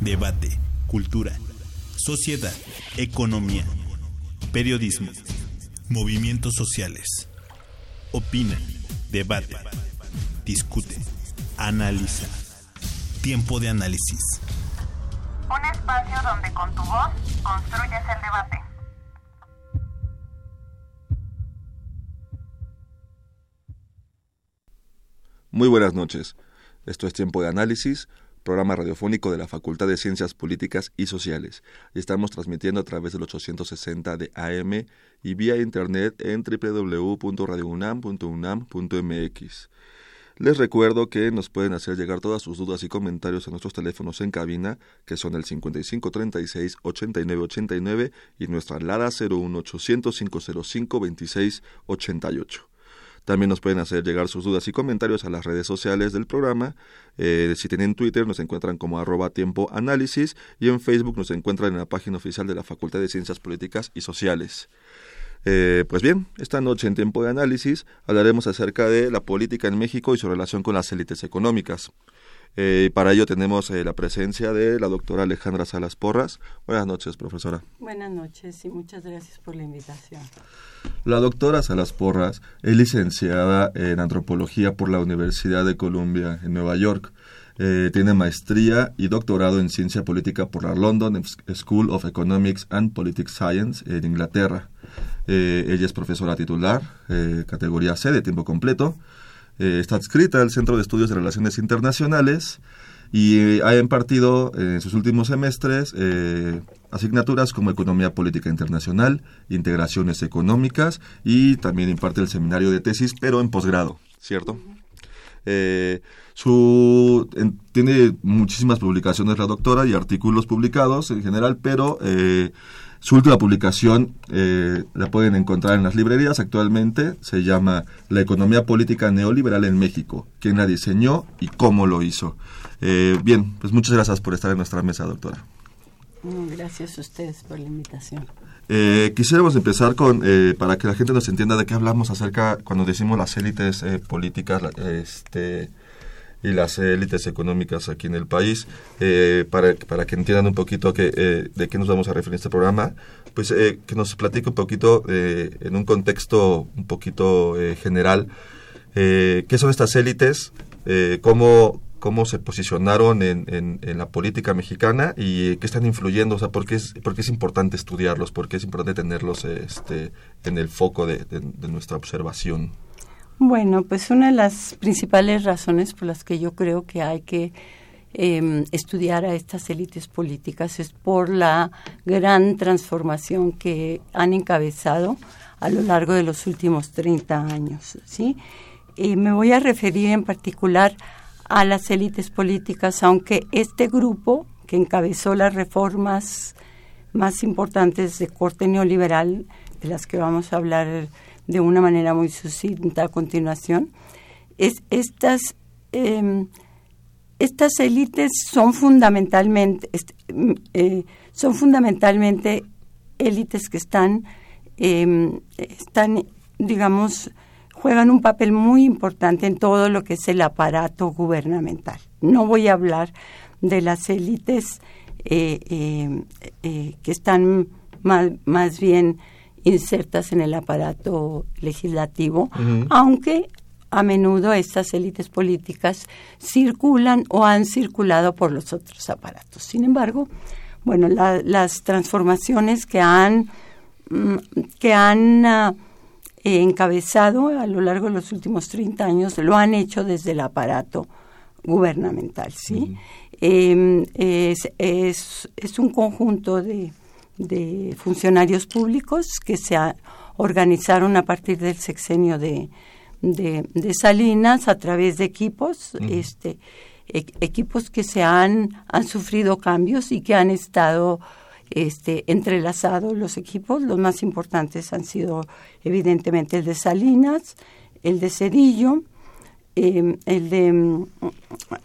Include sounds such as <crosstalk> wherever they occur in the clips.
debate, cultura, sociedad, economía, periodismo, movimientos sociales. Opina, debate, discute, analiza. Tiempo de análisis. Un espacio donde con tu voz construyes el debate. Muy buenas noches. Esto es Tiempo de Análisis, programa radiofónico de la Facultad de Ciencias Políticas y Sociales. Estamos transmitiendo a través del 860 de AM y vía internet en www.radiounam.unam.mx. Les recuerdo que nos pueden hacer llegar todas sus dudas y comentarios a nuestros teléfonos en cabina, que son el 5536 8989 y nuestra LADA 01800 505 2688. También nos pueden hacer llegar sus dudas y comentarios a las redes sociales del programa. Eh, si tienen Twitter nos encuentran como arroba tiempo análisis y en Facebook nos encuentran en la página oficial de la Facultad de Ciencias Políticas y Sociales. Eh, pues bien, esta noche en tiempo de análisis hablaremos acerca de la política en México y su relación con las élites económicas. Eh, para ello tenemos la presencia de la doctora Alejandra Salas Porras. Buenas noches, profesora. Buenas noches y muchas gracias por la invitación. La doctora Salas Porras es licenciada en antropología por la Universidad de Columbia en Nueva York. Eh, tiene maestría y doctorado en ciencia política por la London School of Economics and Politics Science en Inglaterra. ella es profesora titular, categoría C de tiempo completo eh, está adscrita al Centro de Estudios de Relaciones Internacionales y eh, ha impartido en sus últimos semestres eh, asignaturas como Economía Política Internacional, Integraciones Económicas y también imparte el seminario de tesis, pero en posgrado, ¿cierto? su, tiene muchísimas publicaciones la doctora y artículos publicados en general, pero su última publicación eh, la pueden encontrar en las librerías actualmente, se llama La economía política neoliberal en México, quién la diseñó y cómo lo hizo. Eh, bien, pues muchas gracias por estar en nuestra mesa, doctora. Mm, gracias a ustedes por la invitación. Eh, quisiéramos empezar con, eh, para que la gente nos entienda de qué hablamos acerca cuando decimos las élites políticas, este, y las élites económicas aquí en el país, eh, para, para, que entiendan un poquito que, eh, de qué nos vamos a referir en este programa, pues eh, que nos platique un poquito en un contexto un poquito general, qué son estas élites, cómo, cómo se posicionaron en, la política mexicana y qué están influyendo, o sea, por qué es, por qué es importante estudiarlos, por qué es importante tenerlos este, en el foco de, nuestra observación. Bueno, pues una de las principales razones por las que yo creo que hay que em, estudiar a estas élites políticas es por la gran transformación que han encabezado a lo largo de los últimos 30 años. ¿sí? Y me voy a referir en particular a las élites políticas, aunque este grupo que encabezó las reformas más importantes de corte neoliberal, de las que vamos a hablar de una manera muy sucinta a continuación, es estas, em, estas élites son fundamentalmente, eh, son fundamentalmente élites que están, em, están, digamos, juegan un papel muy importante en todo lo que es el aparato gubernamental. No voy a hablar de las élites eh, em, eh, que están más, más bien insertas en el aparato legislativo, aunque a menudo estas élites políticas circulan o han circulado por los otros aparatos. Sin embargo, bueno, las transformaciones que han, mm, que han encabezado a lo largo de los últimos 30 años lo han hecho desde el aparato gubernamental, ¿sí? Em, es, es un conjunto de de funcionarios públicos que se organizaron a partir del sexenio de, de, Salinas a través de equipos este, equipos que se han, han sufrido cambios y que han estado este, entrelazados los equipos. Los más importantes han sido evidentemente el de Salinas, el de Cedillo, em, el de mm,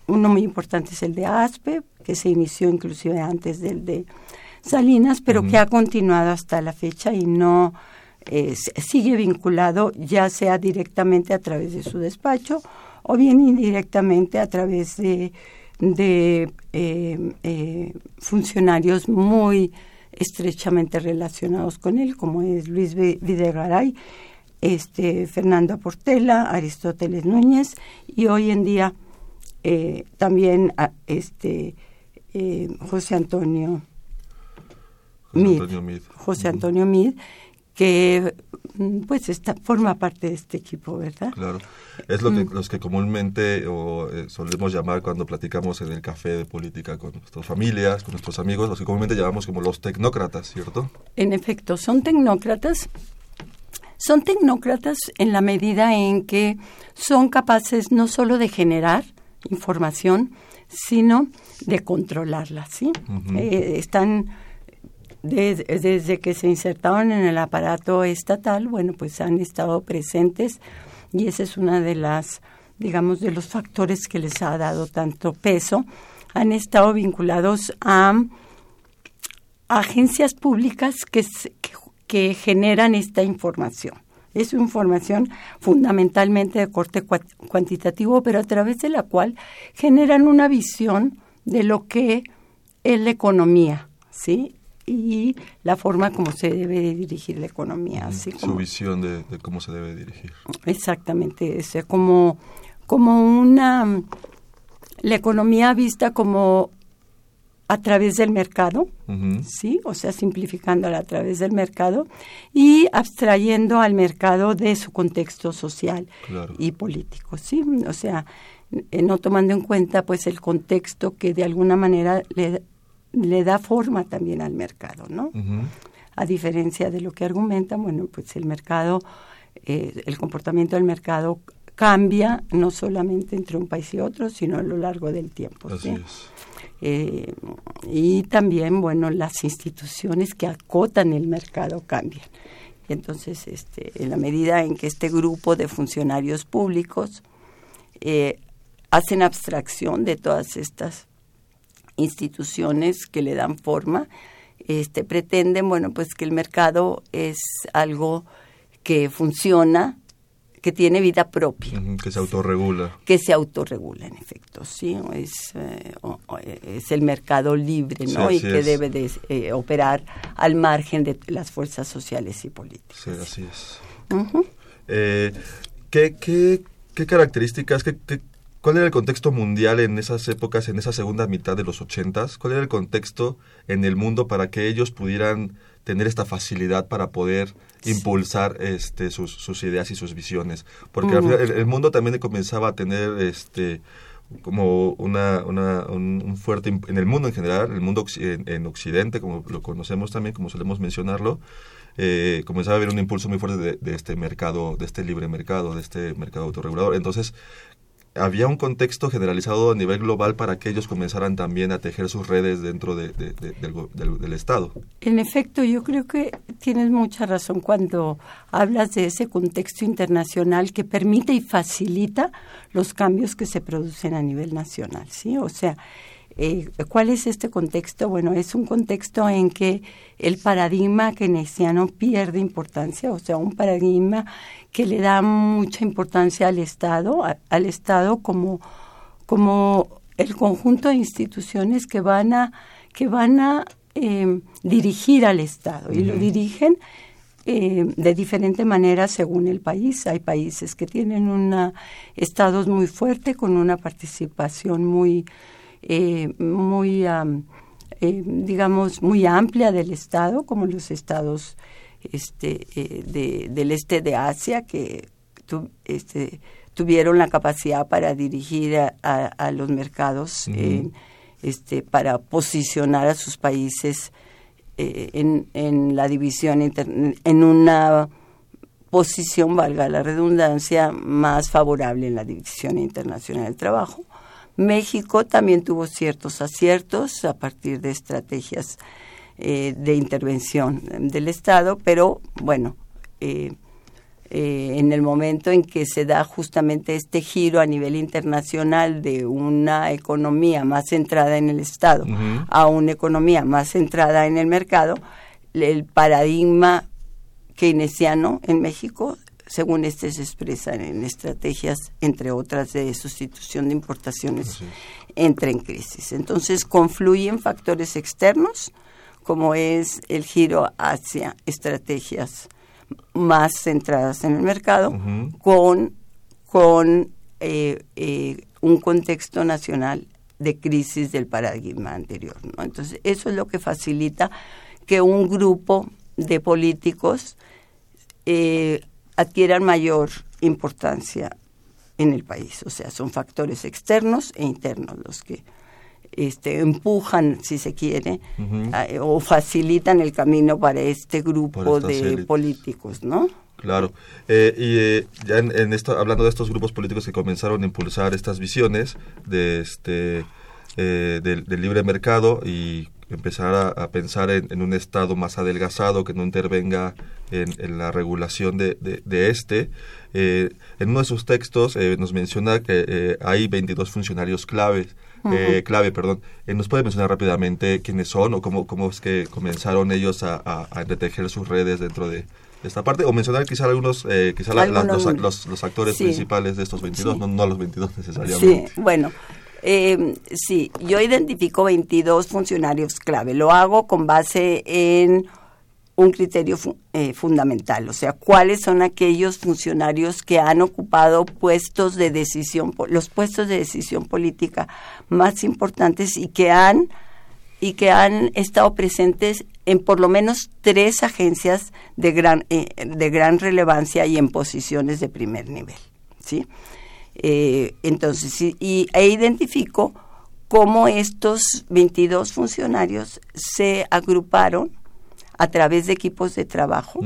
uno muy importante es el de Aspe, que se inició inclusive antes del de Salinas, pero que ha continuado hasta la fecha y no eh, sigue vinculado ya sea directamente a través de su despacho o bien indirectamente a través de, de eh, eh, funcionarios muy estrechamente relacionados con él, como es Luis Videgaray, este, Fernando Portela, Aristóteles Núñez y hoy en día eh, también este, José Antonio Mid, José Antonio Mid, que mm, pues esta, forma parte de este equipo, ¿verdad? Claro, es lo que mm. los que comúnmente o, eh, solemos llamar cuando platicamos en el café de política con nuestras familias, con nuestros amigos, los que comúnmente llamamos como los tecnócratas, ¿cierto? En efecto, son tecnócratas. Son tecnócratas en la medida en que son capaces no solo de generar información, sino de controlarla, ¿sí? Eh, están desde, que se insertaron en el aparato estatal, bueno, pues han estado presentes y ese es una de las, digamos, de los factores que les ha dado tanto peso. Han estado vinculados a, agencias públicas que, que, generan esta información. Es información fundamentalmente de corte cuantitativo, pero a través de la cual generan una visión de lo que es la economía, ¿sí? Y la forma como se debe dirigir la economía. Así Su visión de, cómo se debe dirigir. Exactamente, es como, como una, la economía vista como a través del mercado, ¿sí? O sea, simplificándola a través del mercado y abstrayendo al mercado de su contexto social y político, ¿sí? O sea, eh, no tomando en cuenta pues el contexto que de alguna manera le le da forma también al mercado, ¿no? A diferencia de lo que argumentan, bueno, pues el mercado, eh, el comportamiento del mercado cambia no solamente entre un país y otro, sino a lo largo del tiempo. Eh, y también, bueno, las instituciones que acotan el mercado cambian. entonces, este, en la medida en que este grupo de funcionarios públicos eh, hacen abstracción de todas estas instituciones que le dan forma, este, pretenden, bueno, pues que el mercado es algo que funciona, que tiene vida propia. que se autorregula. Que se autorregula, en efecto, sí. Es, eh, es el mercado libre, ¿no? y que debe de eh, operar al margen de las fuerzas sociales y políticas. Sí, así es. Eh, ¿qué, qué, qué, características, qué, qué, ¿Cuál era el contexto mundial en esas épocas, en esa segunda mitad de los ochentas? ¿Cuál era el contexto en el mundo para que ellos pudieran tener esta facilidad para poder impulsar este, sus, ideas y sus visiones? Porque el, mundo también comenzaba a tener este como una, un, fuerte en el mundo en general, en el mundo en, Occidente, como lo conocemos también, como solemos mencionarlo, eh, comenzaba a haber un impulso muy fuerte de, de, este mercado, de este libre mercado, de este mercado autorregulador. Entonces, había un contexto generalizado a nivel global para que ellos comenzaran también a tejer sus redes dentro del, del, Estado. En efecto, yo creo que tienes mucha razón cuando hablas de ese contexto internacional que permite y facilita los cambios que se producen a nivel nacional, ¿sí? O sea, eh, ¿Cuál es este contexto? Bueno, es un contexto en que el paradigma keynesiano pierde importancia, o sea, un paradigma que le da mucha importancia al Estado, al Estado como, como el conjunto de instituciones que van a, que van a em, dirigir al Estado y lo dirigen eh, de diferente manera según el país. Hay países que tienen una, estados muy fuertes con una participación muy eh, muy, eh, digamos, muy amplia del Estado, como los estados este, eh, de, del este de Asia, que este, tuvieron la capacidad para dirigir a, los mercados, este, para posicionar a sus países en, en, la división, en una posición, valga la redundancia, más favorable en la división internacional del trabajo México también tuvo ciertos aciertos a partir de estrategias eh, de intervención del Estado, pero bueno, eh, eh, en el momento en que se da justamente este giro a nivel internacional de una economía más centrada en el Estado a una economía más centrada en el mercado, el paradigma keynesiano en México según este se expresa en estrategias, entre otras, de sustitución de importaciones, entra en crisis. Entonces confluyen factores externos, como es el giro hacia estrategias más centradas en el mercado, con, con eh, eh, un contexto nacional de crisis del paradigma anterior. ¿no? Entonces, eso es lo que facilita que un grupo de políticos eh, adquieran mayor importancia en el país. O sea, son factores externos e internos los que este, empujan, si se quiere, o facilitan el camino para este grupo de políticos, ¿no? Claro. Eh, y eh, ya en, esto, hablando de estos grupos políticos que comenzaron a impulsar estas visiones de este eh, del, libre mercado y empezar a, pensar en, un Estado más adelgazado que no intervenga en, la regulación de, de, este. Eh, en uno de sus textos eh, nos menciona que eh, hay 22 funcionarios claves. clave, perdón. ¿Nos puede mencionar rápidamente quiénes son o cómo, cómo es que comenzaron ellos a, a, sus redes dentro de, esta parte? O mencionar quizá algunos, quizá los, los, actores principales de estos 22, no, no los 22 <laughs> necesariamente. Sí, bueno. Eh, sí, yo identifico 22 funcionarios clave. Lo hago con base en un criterio eh, fundamental, o sea, cuáles son aquellos funcionarios que han ocupado puestos de decisión, los puestos de decisión política más importantes y que han y que han estado presentes en por lo menos tres agencias de gran eh, de gran relevancia y en posiciones de primer nivel, ¿sí? Eh, entonces, y, e identifico cómo estos 22 funcionarios se agruparon a través de equipos de trabajo,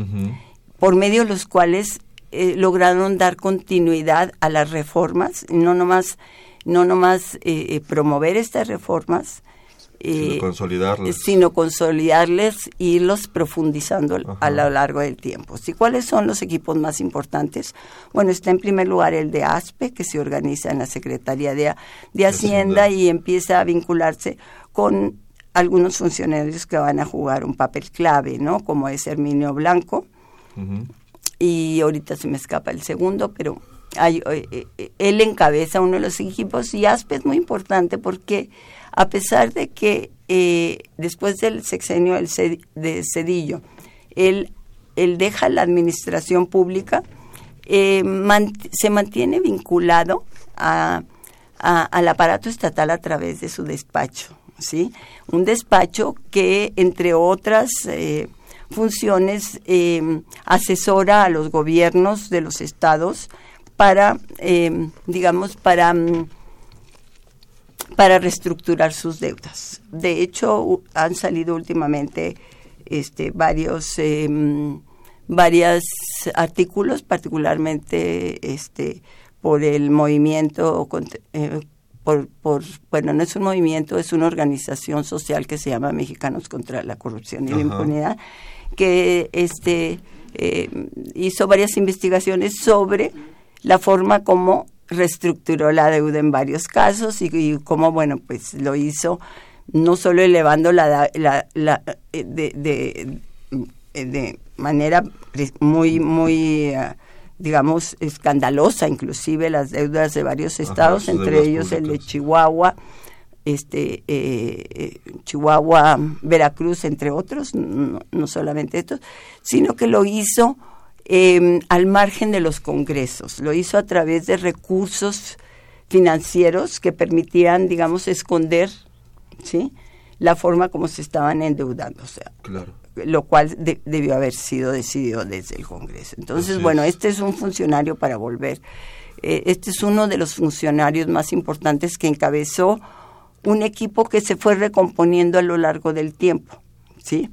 por medio de los cuales eh, lograron dar continuidad a las reformas, no nomás, no nomás eh, promover estas reformas, sino eh, consolidarles. Sino consolidarles y irlos profundizando a lo largo del tiempo. ¿Y cuáles son los equipos más importantes? Bueno, está en primer lugar el de ASPE, que se organiza en la Secretaría de, de Hacienda y empieza a vincularse con algunos funcionarios que van a jugar un papel clave, ¿no? Como es Herminio Blanco. Y ahorita se me escapa el segundo, pero hay, eh, eh, él encabeza uno de los equipos y ASPE es muy importante porque a pesar de que eh, después del sexenio de Cedillo, él, él deja la administración pública, eh, se mantiene vinculado al aparato estatal a través de su despacho, ¿sí? Un despacho que, entre otras eh, funciones, asesora a los gobiernos de los estados para, digamos, para mm, para reestructurar sus deudas. De hecho, han salido últimamente este, varios, eh, artículos, particularmente este, por el movimiento, eh, por, por, bueno, no es un movimiento, es una organización social que se llama Mexicanos contra la Corrupción y la Impunidad, que este, eh, hizo varias investigaciones sobre la forma como reestructuró la deuda en varios casos y, cómo, bueno, pues lo hizo no solo elevando la, la, eh, de, de, eh, de, manera muy, muy, eh, digamos, escandalosa, inclusive las deudas de varios estados, entre ellos el de Chihuahua, este Chihuahua, Veracruz, entre otros, no, no solamente estos, sino que lo hizo Em, al margen de los congresos. Lo hizo a través de recursos financieros que permitían, digamos, esconder ¿sí? la forma como se estaban endeudando. O sea, lo cual debió haber sido decidido desde el Congreso. Entonces, bueno, este es un funcionario para volver. Eh, este es uno de los funcionarios más importantes que encabezó un equipo que se fue recomponiendo a lo largo del tiempo. ¿sí?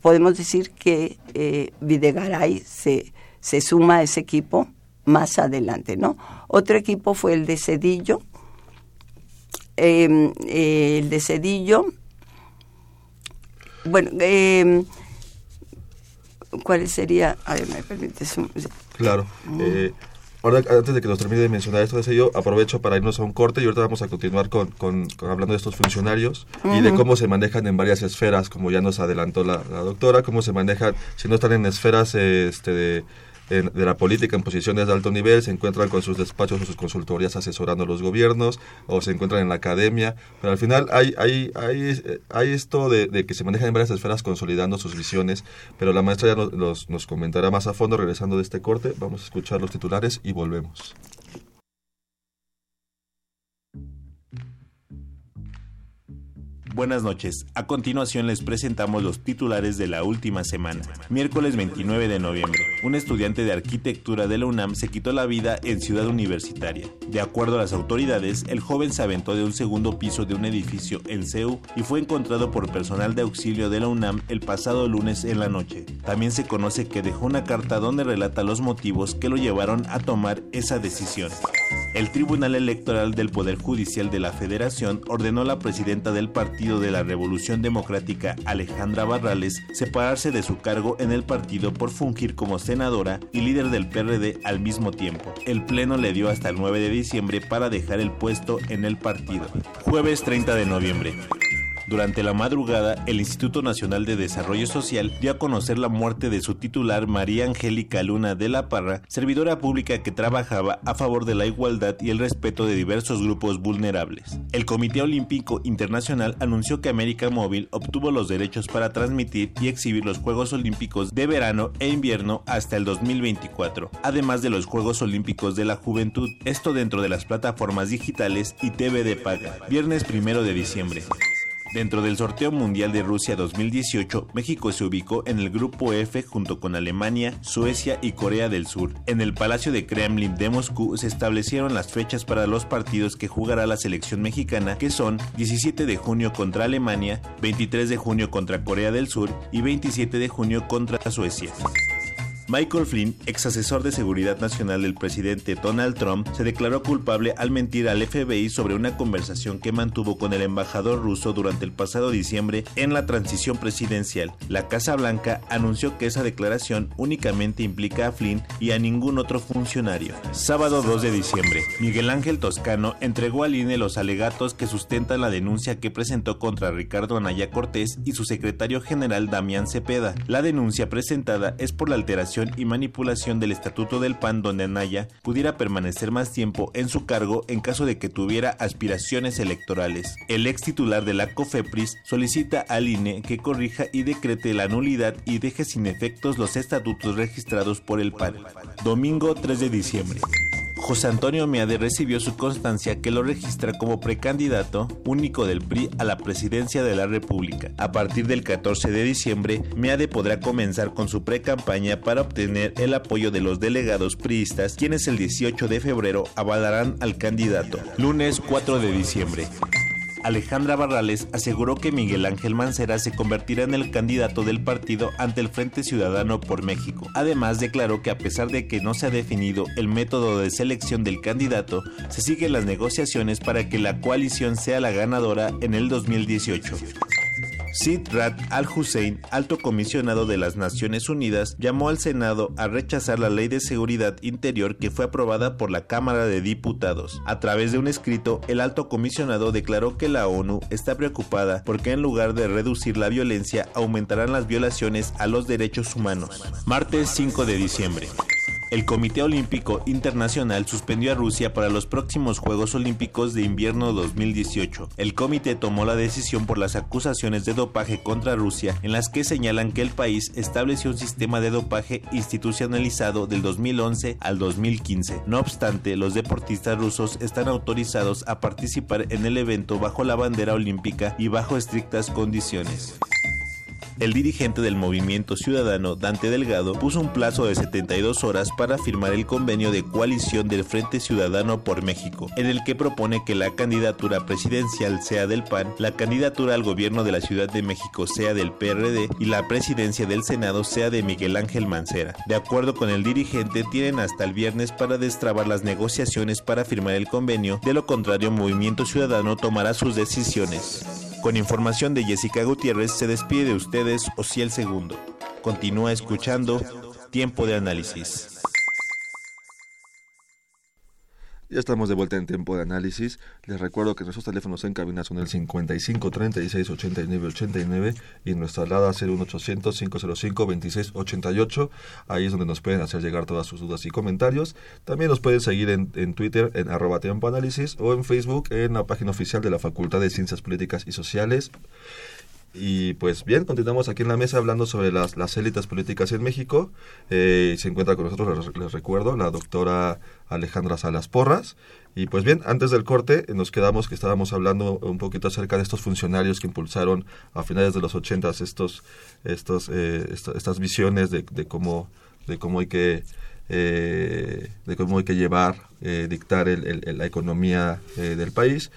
Podemos decir que eh, Videgaray se se suma a ese equipo más adelante, ¿no? Otro equipo fue el de Cedillo, em, el de Cedillo. Bueno, eh, ¿cuál sería? A ver, me permites. Claro. Eh, ahora, antes de que nos termine de mencionar esto de Cedillo, aprovecho para irnos a un corte y ahorita vamos a continuar con, con, hablando de estos funcionarios y de cómo se manejan en varias esferas, como ya nos adelantó la, la doctora, cómo se manejan, si no están en esferas este, de de la política en posiciones de alto nivel, se encuentran con sus despachos o sus consultorías asesorando a los gobiernos, o se encuentran en la academia, pero al final hay, hay, hay, hay esto de, que se manejan en varias esferas consolidando sus visiones, pero la maestra ya nos, nos comentará más a fondo regresando de este corte, vamos a escuchar los titulares y volvemos. Buenas noches. A continuación les presentamos los titulares de la última semana. Miércoles 29 de noviembre. Un estudiante de arquitectura de la UNAM se quitó la vida en Ciudad Universitaria. De acuerdo a las autoridades, el joven se aventó de un segundo piso de un edificio en CEU y fue encontrado por personal de auxilio de la UNAM el pasado lunes en la noche. También se conoce que dejó una carta donde relata los motivos que lo llevaron a tomar esa decisión. El Tribunal Electoral del Poder Judicial de la Federación ordenó a la presidenta del Partido de la Revolución Democrática, Alejandra Barrales, separarse de su cargo en el partido por fungir como senadora y líder del PRD al mismo tiempo. El Pleno le dio hasta el 9 de diciembre para dejar el puesto en el partido. Jueves 30 de noviembre. Durante la madrugada, el Instituto Nacional de Desarrollo Social dio a conocer la muerte de su titular María Angélica Luna de la Parra, servidora pública que trabajaba a favor de la igualdad y el respeto de diversos grupos vulnerables. El Comité Olímpico Internacional anunció que América Móvil obtuvo los derechos para transmitir y exhibir los Juegos Olímpicos de verano e invierno hasta el 2024, además de los Juegos Olímpicos de la Juventud, esto dentro de las plataformas digitales y TV de paga, viernes primero de diciembre. Dentro del sorteo mundial de Rusia 2018, México se ubicó en el grupo F junto con Alemania, Suecia y Corea del Sur. En el Palacio de Kremlin de Moscú se establecieron las fechas para los partidos que jugará la selección mexicana, que son 17 de junio contra Alemania, 23 de junio contra Corea del Sur y 27 de junio contra Suecia. Michael Flynn, ex asesor de seguridad nacional del presidente Donald Trump, se declaró culpable al mentir al FBI sobre una conversación que mantuvo con el embajador ruso durante el pasado diciembre en la transición presidencial. La Casa Blanca anunció que esa declaración únicamente implica a Flynn y a ningún otro funcionario. Sábado 2 de diciembre, Miguel Ángel Toscano entregó al INE los alegatos que sustentan la denuncia que presentó contra Ricardo Anaya Cortés y su secretario general Damián Cepeda. La denuncia presentada es por la alteración y manipulación del Estatuto del PAN donde Anaya pudiera permanecer más tiempo en su cargo en caso de que tuviera aspiraciones electorales. El ex titular de la COFEPRIS solicita al INE que corrija y decrete la nulidad y deje sin efectos los estatutos registrados por el PAN. Domingo 3 de diciembre. José Antonio Meade recibió su constancia que lo registra como precandidato único del PRI a la presidencia de la República. A partir del 14 de diciembre, Meade podrá comenzar con su precampaña para obtener el apoyo de los delegados priistas, quienes el 18 de febrero avalarán al candidato. Lunes 4 de diciembre. Alejandra Barrales aseguró que Miguel Ángel Mancera se convertirá en el candidato del partido ante el Frente Ciudadano por México. Además, declaró que a pesar de que no se ha definido el método de selección del candidato, se siguen las negociaciones para que la coalición sea la ganadora en el 2018. Sid Rad al-Hussein, alto comisionado de las Naciones Unidas, llamó al Senado a rechazar la Ley de Seguridad Interior que fue aprobada por la Cámara de Diputados. A través de un escrito, el alto comisionado declaró que la ONU está preocupada porque en lugar de reducir la violencia, aumentarán las violaciones a los derechos humanos. Martes 5 de diciembre. El Comité Olímpico Internacional suspendió a Rusia para los próximos Juegos Olímpicos de Invierno 2018. El comité tomó la decisión por las acusaciones de dopaje contra Rusia, en las que señalan que el país estableció un sistema de dopaje institucionalizado del 2011 al 2015. No obstante, los deportistas rusos están autorizados a participar en el evento bajo la bandera olímpica y bajo estrictas condiciones. El dirigente del movimiento ciudadano Dante Delgado puso un plazo de 72 horas para firmar el convenio de coalición del Frente Ciudadano por México, en el que propone que la candidatura presidencial sea del PAN, la candidatura al gobierno de la Ciudad de México sea del PRD y la presidencia del Senado sea de Miguel Ángel Mancera. De acuerdo con el dirigente, tienen hasta el viernes para destrabar las negociaciones para firmar el convenio, de lo contrario Movimiento Ciudadano tomará sus decisiones. Con información de Jessica Gutiérrez se despide de ustedes Ociel Segundo. Continúa escuchando Tiempo de Análisis. Ya estamos de vuelta en tiempo de análisis. Les recuerdo que nuestros teléfonos en cabina son el 55 36 89 89 y nuestra alada 01800 505 26 88. Ahí es donde nos pueden hacer llegar todas sus dudas y comentarios. También nos pueden seguir en, en Twitter en arroba tiempo análisis o en Facebook en la página oficial de la Facultad de Ciencias Políticas y Sociales. Y pues bien, continuamos aquí en la mesa hablando sobre las, las élites políticas en México. Eh, se encuentra con nosotros, les, les, recuerdo, la doctora Alejandra Salas Porras. Y pues bien, antes del corte eh, nos quedamos que estábamos hablando un poquito acerca de estos funcionarios que impulsaron a finales de los ochentas estos, estos, eh, esto, estas visiones de, de, cómo, de cómo hay que... Eh, de cómo hay que llevar, eh, dictar el, el, la economía eh, del país.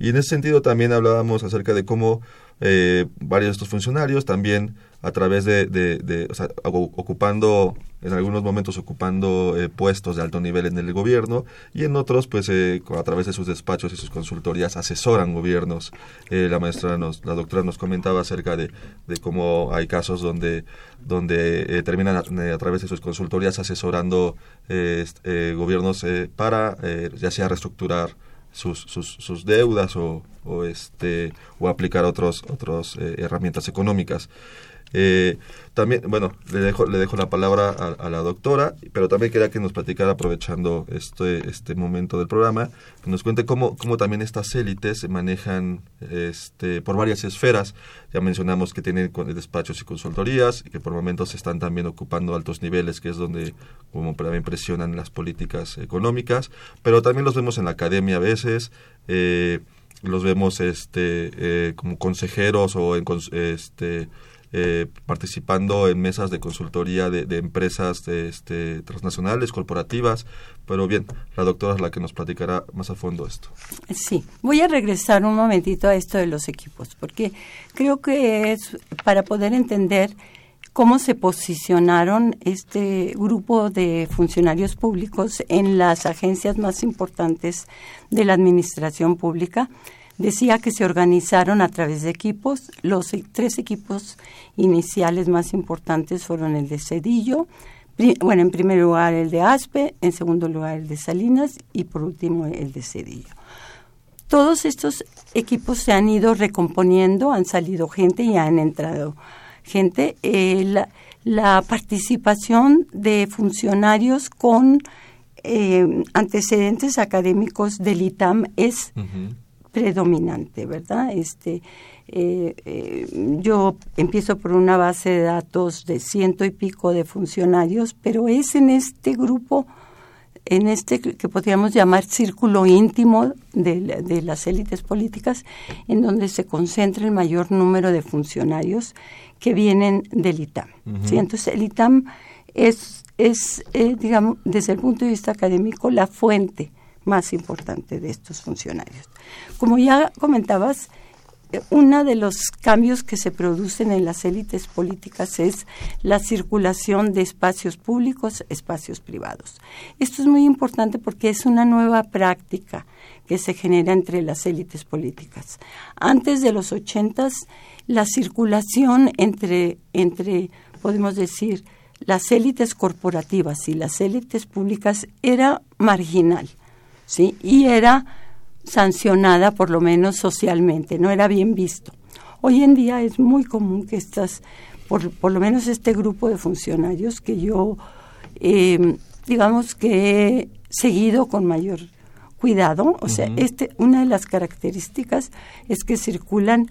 Y en ese sentido también hablábamos acerca de cómo eh, varios de estos funcionarios también a través de, o sea, ocupando, en algunos momentos ocupando eh, puestos de alto nivel en el gobierno y en otros, pues eh, a través de sus despachos y sus consultorías asesoran gobiernos. Eh, la maestra, nos, la doctora nos comentaba acerca de, cómo hay casos donde, donde terminan a, a, través de sus consultorías asesorando gobiernos para ya sea reestructurar sus, sus, sus deudas o, o, este o aplicar otros otros eh, herramientas económicas. Eh, también bueno le dejo le dejo la palabra a, la doctora pero también quería que nos platicara aprovechando este este momento del programa que nos cuente cómo cómo también estas élites se manejan este por varias esferas. Ya mencionamos que tienen despachos y consultorías y que por momentos están también ocupando altos niveles que es donde como también presionan las políticas económicas pero también los vemos en la academia a veces eh, los vemos este eh, como consejeros o en, este eh, participando en mesas de consultoría de, de empresas este, transnacionales, corporativas, pero bien, la doctora es la que nos platicará más a fondo esto. Sí, voy a regresar un momentito a esto de los equipos, porque creo que es para poder entender cómo se posicionaron este grupo de funcionarios públicos en las agencias más importantes de la administración pública decía que se organizaron a través de equipos. Los tres equipos iniciales más importantes fueron el de Cedillo, bueno, en primer lugar el de Aspe, en segundo lugar el de Salinas y por último el de Cedillo. Todos estos equipos se han ido recomponiendo, han salido gente y han entrado gente. Eh, la, la, participación de funcionarios con eh, antecedentes académicos del ITAM es uh -huh predominante, ¿verdad? Este, eh, eh, yo empiezo por una base de datos de ciento y pico de funcionarios, pero es en este grupo, en este que podríamos llamar círculo íntimo de, de las élites políticas, en donde se concentra el mayor número de funcionarios que vienen del ITAM. Uh -huh. ¿sí? Entonces, el ITAM es, es eh, digamos, desde el punto de vista académico, la fuente más importante de estos funcionarios. Como ya comentabas, uno de los cambios que se producen en las élites políticas es la circulación de espacios públicos, espacios privados. Esto es muy importante porque es una nueva práctica que se genera entre las élites políticas. Antes de los ochentas, la circulación entre, entre, podemos decir, las élites corporativas y las élites públicas era marginal ¿sí? Y era sancionada por lo menos socialmente, no era bien visto. Hoy en día es muy común que estas, por, por lo menos este grupo de funcionarios que yo, eh, digamos que he seguido con mayor cuidado, o sea, uh -huh. este, una de las características es que circulan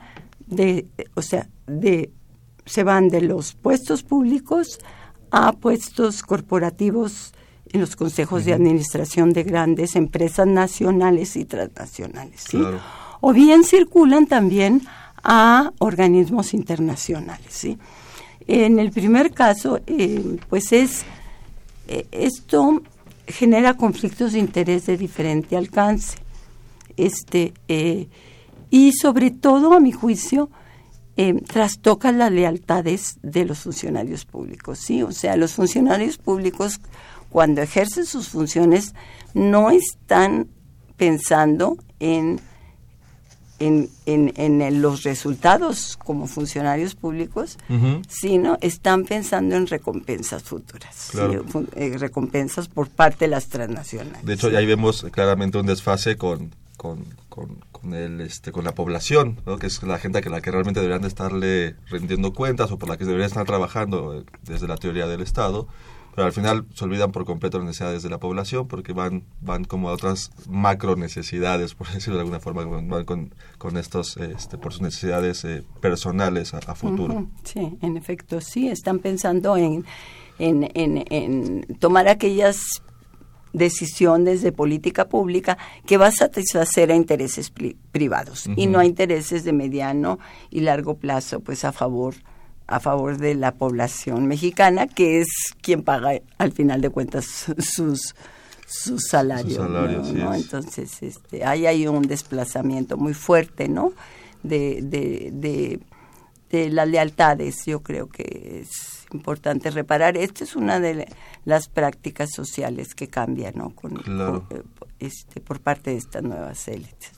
de, o sea, de, se van de los puestos públicos a puestos corporativos en los consejos uh -huh. de administración de grandes empresas nacionales y transnacionales. ¿sí? Claro. O bien circulan también a organismos internacionales. ¿sí? En el primer caso, eh, pues es eh, esto genera conflictos de interés de diferente alcance. Este, eh, y sobre todo, a mi juicio, trastoca las lealtades de los funcionarios públicos. ¿sí? O sea, los funcionarios públicos, cuando ejercen sus funciones, no están pensando en en, en, los resultados como funcionarios públicos, sino están pensando en recompensas futuras, eh, recompensas por parte de las transnacionales. De hecho, ahí vemos claramente un desfase con, con, con, el, este, con la población, que es la gente a la que realmente deberían de estarle rendiendo cuentas o por la que deberían estar trabajando eh, desde la teoría del Estado pero al final se olvidan por completo las necesidades de la población porque van van como a otras macro necesidades, por <laughs> decirlo de alguna forma, van con, con estos, este, por sus necesidades eh, personales a, futuro. Sí, en efecto, sí, están pensando en, en, en, tomar aquellas decisiones de política pública que va a satisfacer a intereses privados y no a intereses de mediano y largo plazo, pues a favor a favor de la población mexicana, que es quien paga al final de cuentas sus sus salarios, entonces este ahí hay un desplazamiento muy fuerte no de, de, de, de las lealtades yo creo que es importante reparar. Esta es una de las prácticas sociales que cambian no con, eh, este por parte de estas nuevas élites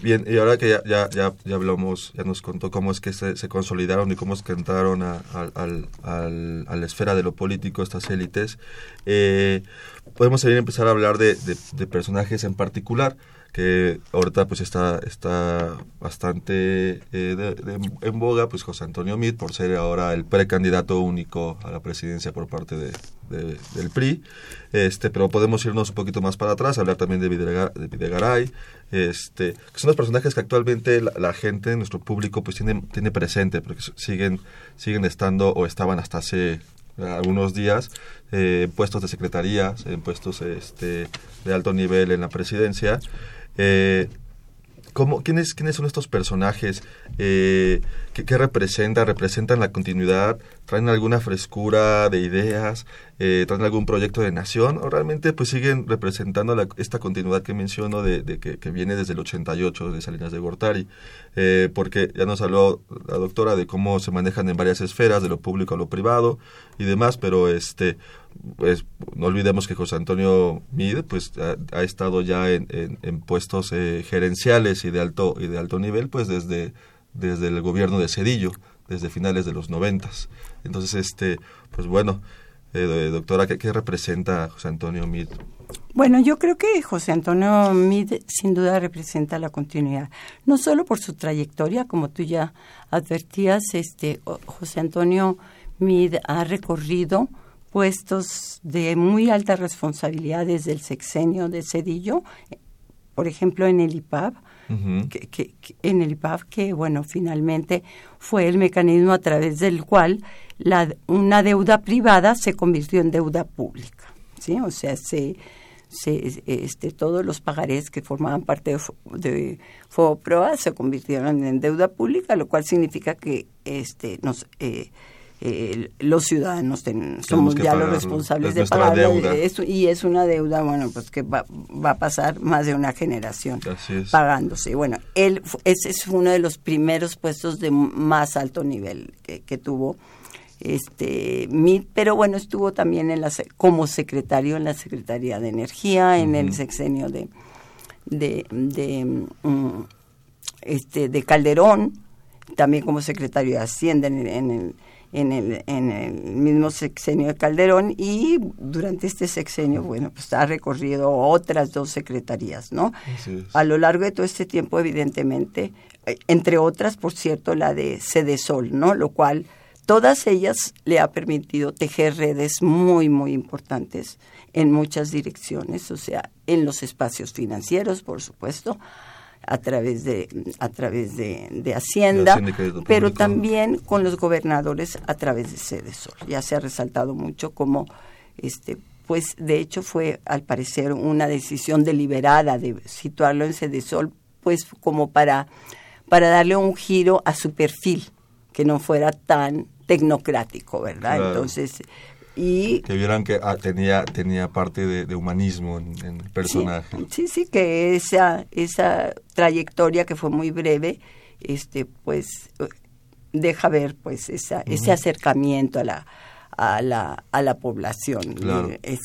Bien, y ahora que ya, ya, ya, ya, hablamos, ya nos contó cómo es que se, consolidaron y cómo es que entraron a, la esfera de lo político estas élites, eh, podemos seguir empezar a hablar de, personajes en particular que ahorita pues está está bastante eh, en boga pues José Antonio Meade por ser ahora el precandidato único a la presidencia por parte de, del PRI este pero podemos irnos un poquito más para atrás hablar también de, Videgaray este que son los personajes que actualmente la, gente nuestro público pues tiene tiene presente porque siguen siguen estando o estaban hasta hace algunos días eh, puestos de secretaría en puestos este, de alto nivel en la presidencia eh, ¿cómo, quiénes, ¿Quiénes son estos personajes? Eh, ¿qué, representan? ¿Representan la continuidad? ¿Traen alguna frescura de ideas? Eh, ¿Traen algún proyecto de nación? ¿O realmente pues siguen representando esta continuidad que menciono de, que, viene desde el 88 de Salinas de Gortari? Eh, porque ya nos habló la doctora de cómo se manejan en varias esferas, de lo público a lo privado y demás, pero este pues no olvidemos que José Antonio Mid pues ha, estado ya en, en, puestos eh, gerenciales y de alto y de alto nivel pues desde desde el gobierno de Cedillo desde finales de los noventas. Entonces este pues bueno eh, doctora ¿qué, representa José Antonio Mid bueno, yo creo que José Antonio Mid sin duda representa la continuidad, no solo por su trayectoria, como tú ya advertías, este José Antonio Mid ha recorrido puestos de muy alta responsabilidad desde el sexenio de Cedillo, por ejemplo en el IPAB, que, en el IPAB que bueno finalmente fue el mecanismo a través del cual la, una deuda privada se convirtió en deuda pública, sí, o sea se se, este, todos los pagarés que formaban parte de, de FOPROA se convirtieron en deuda pública, lo cual significa que este, nos, eh, eh, los ciudadanos somos ya los responsables de pagar eso y es una deuda bueno pues que va, va, a pasar más de una generación pagándose. Bueno él ese es uno de los primeros puestos de más alto nivel que, tuvo este pero bueno estuvo también en la, como secretario en la secretaría de energía en el sexenio de de, de mm, este de Calderón también como secretario de Hacienda en el en el, en el mismo sexenio de Calderón y durante este sexenio, bueno, pues ha recorrido otras dos secretarías, ¿no? A lo largo de todo este tiempo, evidentemente, eh, entre otras, por cierto, la de Sol, ¿no? Lo cual todas ellas le ha permitido tejer redes muy, muy importantes en muchas direcciones, o sea, en los espacios financieros, por supuesto, a través de a través de, Hacienda, pero también con los gobernadores a través de Sede Sol. Ya se ha resaltado mucho como este pues de hecho fue al parecer una decisión deliberada de situarlo en Sede Sol, pues como para para darle un giro a su perfil, que no fuera tan tecnocrático, ¿verdad? Entonces, y que vieran que ah, tenía tenía parte de, humanismo en, el personaje. Sí, sí, que esa esa trayectoria que fue muy breve este pues deja ver pues esa, ese acercamiento a la a la, a la población. Eh,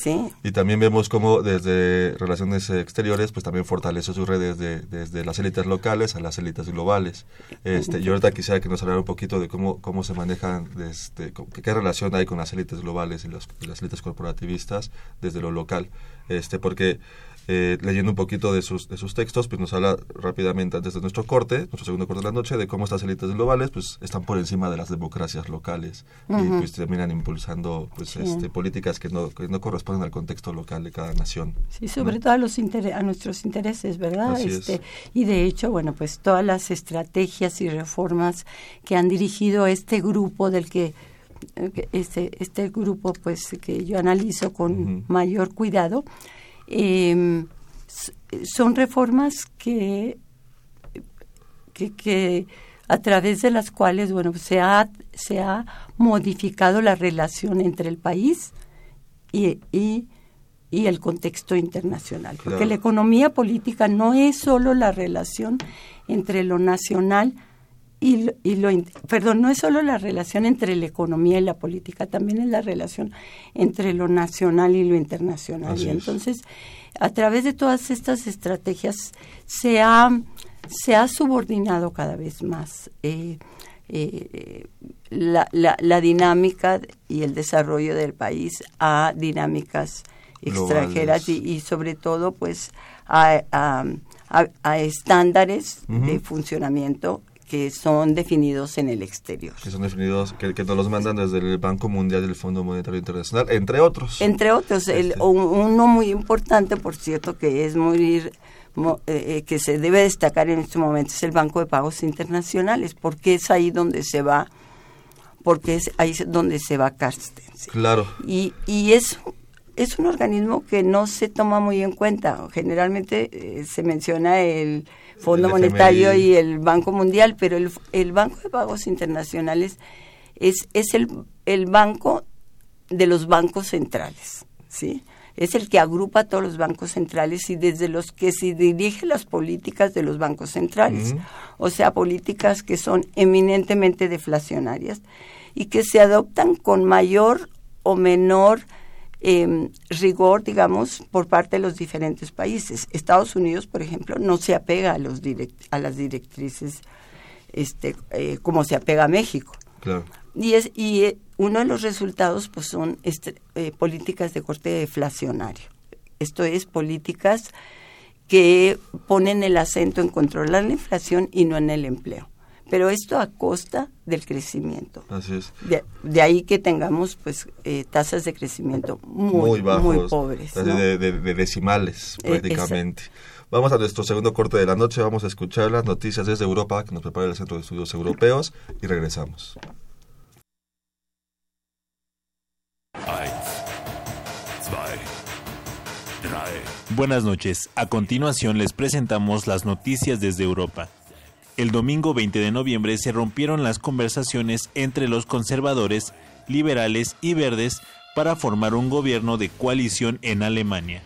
y también vemos cómo desde relaciones exteriores, pues también fortalece sus redes de, desde las élites locales a las élites globales. Este, yo ahorita quisiera que nos hablara un poquito de cómo, cómo se manejan, desde, qué relación hay con las élites globales y, y las élites corporativistas desde lo local. Este, porque eh, leyendo un poquito de sus, de sus textos, pues nos habla rápidamente antes de nuestro corte, nuestro segundo corte de la noche, de cómo estas élites globales pues están por encima de las democracias locales y pues terminan impulsando pues este, políticas que no, que no corresponden al contexto local de cada nación. Sí, sobre todo a, los a nuestros intereses, ¿verdad? este, Y de hecho, bueno, pues todas las estrategias y reformas que han dirigido este grupo del que este, este grupo pues que yo analizo con mayor cuidado, eh, son reformas que, que, a través de las cuales bueno se ha, se ha modificado la relación entre el país y, y, el contexto internacional. Porque la economía política no es solo la relación entre lo nacional y, y lo, perdón, no es solo la relación entre la economía y la política, también es la relación entre lo nacional y lo internacional. y entonces, a través de todas estas estrategias se ha, se ha subordinado cada vez más eh, eh, la, la, dinámica y el desarrollo del país a dinámicas extranjeras y, sobre todo pues a, a, estándares de funcionamiento que son definidos en el exterior. Que son definidos, que, nos los mandan desde el Banco Mundial y el Fondo Monetario Internacional, entre otros. Entre otros, el, este. uno muy importante, por cierto, que es muy eh, eh, que se debe destacar en este momento es el Banco de Pagos Internacionales, porque es ahí donde se va, porque es ahí donde se va Carstens. Claro. Y, y es es un organismo que no se toma muy en cuenta. Generalmente eh, se menciona el Fondo Monetario y el Banco Mundial, pero el, el, Banco de Pagos Internacionales es, es el, el banco de los bancos centrales, ¿sí? Es el que agrupa todos los bancos centrales y desde los que se dirigen las políticas de los bancos centrales, o sea, políticas que son eminentemente deflacionarias y que se adoptan con mayor o menor eh, rigor, digamos, por parte de los diferentes países. Estados Unidos, por ejemplo, no se apega a, los a las directrices este, eh, como se apega a México. Y, es, y eh, uno de los resultados pues, son este, eh, políticas de corte deflacionario. Esto es, políticas que ponen el acento en controlar la inflación y no en el empleo pero esto a costa del crecimiento. Así es. De, ahí que tengamos pues eh, tasas de crecimiento muy, muy, pobres. De, decimales eh, prácticamente. Vamos a nuestro segundo corte de la noche, vamos a escuchar las noticias desde Europa que nos prepara el Centro de Estudios Europeos y regresamos. Buenas noches. A continuación les presentamos las noticias desde Europa. El domingo 20 de noviembre se rompieron las conversaciones entre los conservadores, liberales y verdes para formar un gobierno de coalición en Alemania.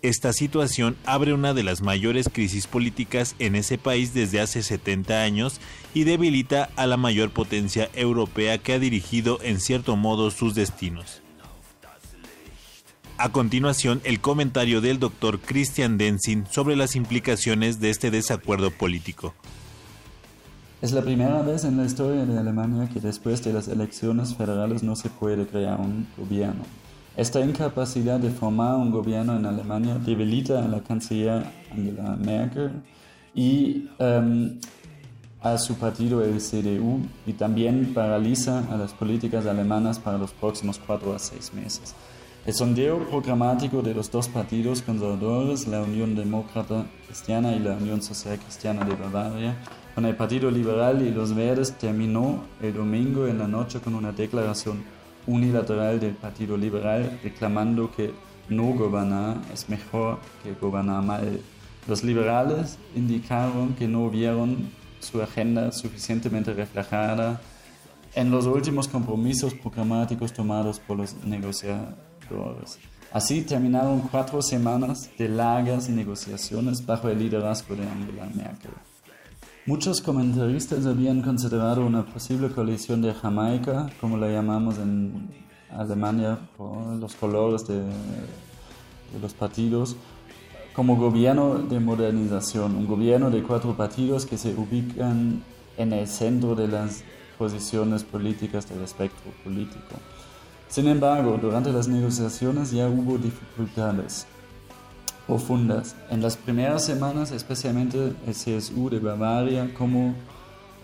Esta situación abre una de las mayores crisis políticas en ese país desde hace 70 años y debilita a la mayor potencia europea que ha dirigido en cierto modo sus destinos. A continuación, el comentario del doctor Christian Denzin sobre las implicaciones de este desacuerdo político. Es la primera vez en la historia de Alemania que después de las elecciones federales no se puede crear un gobierno. Esta incapacidad de formar un gobierno en Alemania debilita a la canciller Angela Merkel y em, a su partido el CDU y también paraliza a las políticas alemanas para los próximos cuatro a seis meses. El sondeo programático de los dos partidos conservadores, la Unión Demócrata Cristiana y la Unión Social Cristiana de Bavaria, con el Partido Liberal y los Verdes terminó el domingo en la noche con una declaración unilateral del Partido Liberal reclamando que no gobernar es mejor que gobernar mal. Los liberales indicaron que no vieron su agenda suficientemente reflejada en los últimos compromisos programáticos tomados por los negociadores. Así terminaron cuatro semanas de largas negociaciones bajo el liderazgo de Angela Merkel. Muchos comentaristas habían considerado una posible coalición de Jamaica, como la llamamos en Alemania por los colores de, de los partidos, como gobierno de modernización, un gobierno de cuatro partidos que se ubican en el centro de las posiciones políticas del espectro político. Sin embargo, durante las negociaciones ya hubo dificultades profundas. En las primeras semanas, especialmente el CSU de Bavaria, como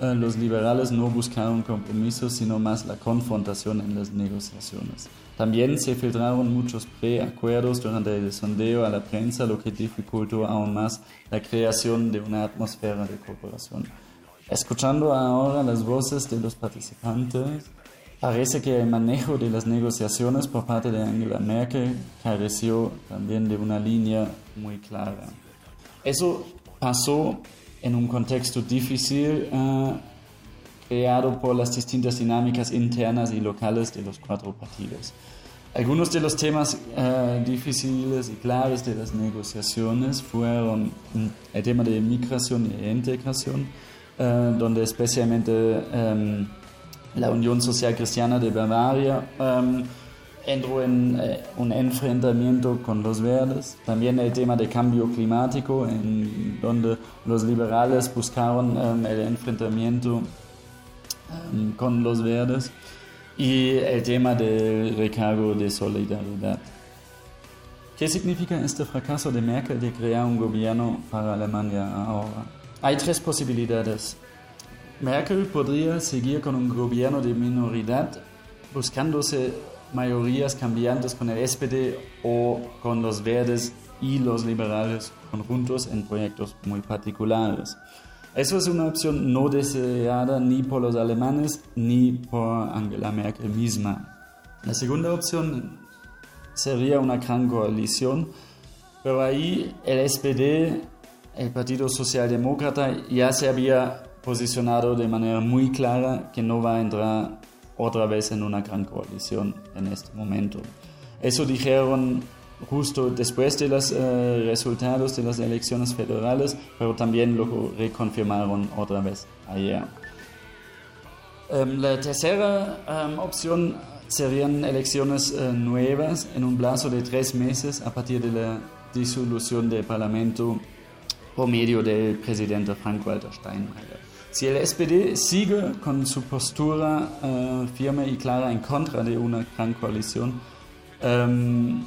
eh, los liberales no buscaron compromisos, sino más la confrontación en las negociaciones. También se filtraron muchos preacuerdos durante el sondeo a la prensa, lo que dificultó aún más la creación de una atmósfera de cooperación. Escuchando ahora las voces de los participantes, Parece que el manejo de las negociaciones por parte de Angela Merkel careció también de una línea muy clara. Eso pasó en un contexto difícil uh, creado por las distintas dinámicas internas y locales de los cuatro partidos. Algunos de los temas uh, difíciles y claves de las negociaciones fueron mm, el tema de migración e integración, uh, donde especialmente um, la Unión Social Cristiana de Bavaria um, entró en eh, un enfrentamiento con los verdes. También el tema de cambio climático, en donde los liberales buscaron um, el enfrentamiento um, con los verdes. Y el tema del recargo de solidaridad. ¿Qué significa este fracaso de Merkel de crear un gobierno para Alemania ahora? Hay tres posibilidades. Merkel podría seguir con un gobierno de minoridad buscándose mayorías cambiantes con el SPD o con los verdes y los liberales conjuntos en proyectos muy particulares. Eso es una opción no deseada ni por los alemanes ni por Angela Merkel misma. La segunda opción sería una gran coalición, pero ahí el SPD, el Partido Socialdemócrata, ya se había posicionado de manera muy clara que no va a entrar otra vez en una gran coalición en este momento. Eso dijeron justo después de los eh, resultados de las elecciones federales, pero también lo reconfirmaron otra vez ayer. Um, la tercera um, opción serían elecciones uh, nuevas en un plazo de tres meses a partir de la disolución del Parlamento por medio del presidente Frank-Walter Steinmeier. Si el SPD sigue con su postura uh, firme y clara en contra de una gran coalición, um,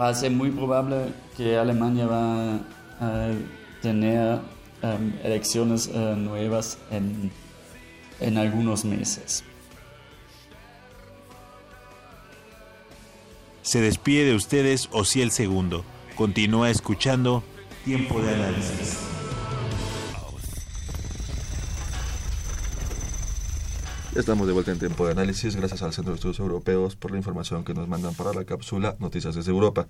va a ser muy probable que Alemania va a tener um, elecciones uh, nuevas en, en algunos meses. Se despide de ustedes el Segundo. Continúa escuchando Tiempo de Análisis. Estamos de vuelta en tiempo de análisis gracias al Centro de Estudios Europeos por la información que nos mandan para la cápsula Noticias desde Europa.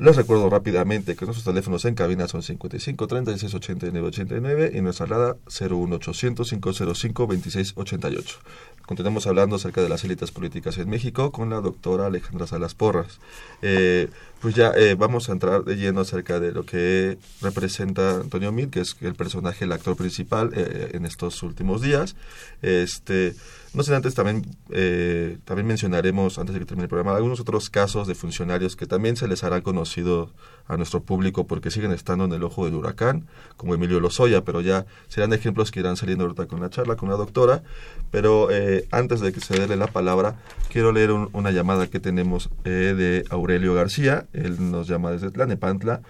Les recuerdo rápidamente que nuestros teléfonos en cabina son 55 36 89 89 y nuestra alada 01800 505 26 88. Continuamos hablando acerca de las élites políticas en México con la doctora Alejandra Salas Porras. Eh, pues ya eh, vamos a entrar de lleno acerca de lo que representa Antonio Mil, que es el personaje, el actor principal eh, en estos últimos días. Este, no sé, antes también, también mencionaremos, antes de que termine el programa, algunos otros casos de funcionarios que también se les hará conocido a nuestro público porque siguen estando en el ojo del huracán, como Emilio Lozoya, pero ya serán ejemplos que irán saliendo ahorita con la charla con la doctora. Pero antes de que se dé la palabra, quiero leer una llamada que tenemos de Aurelio García él nos llama desde Tlanepantla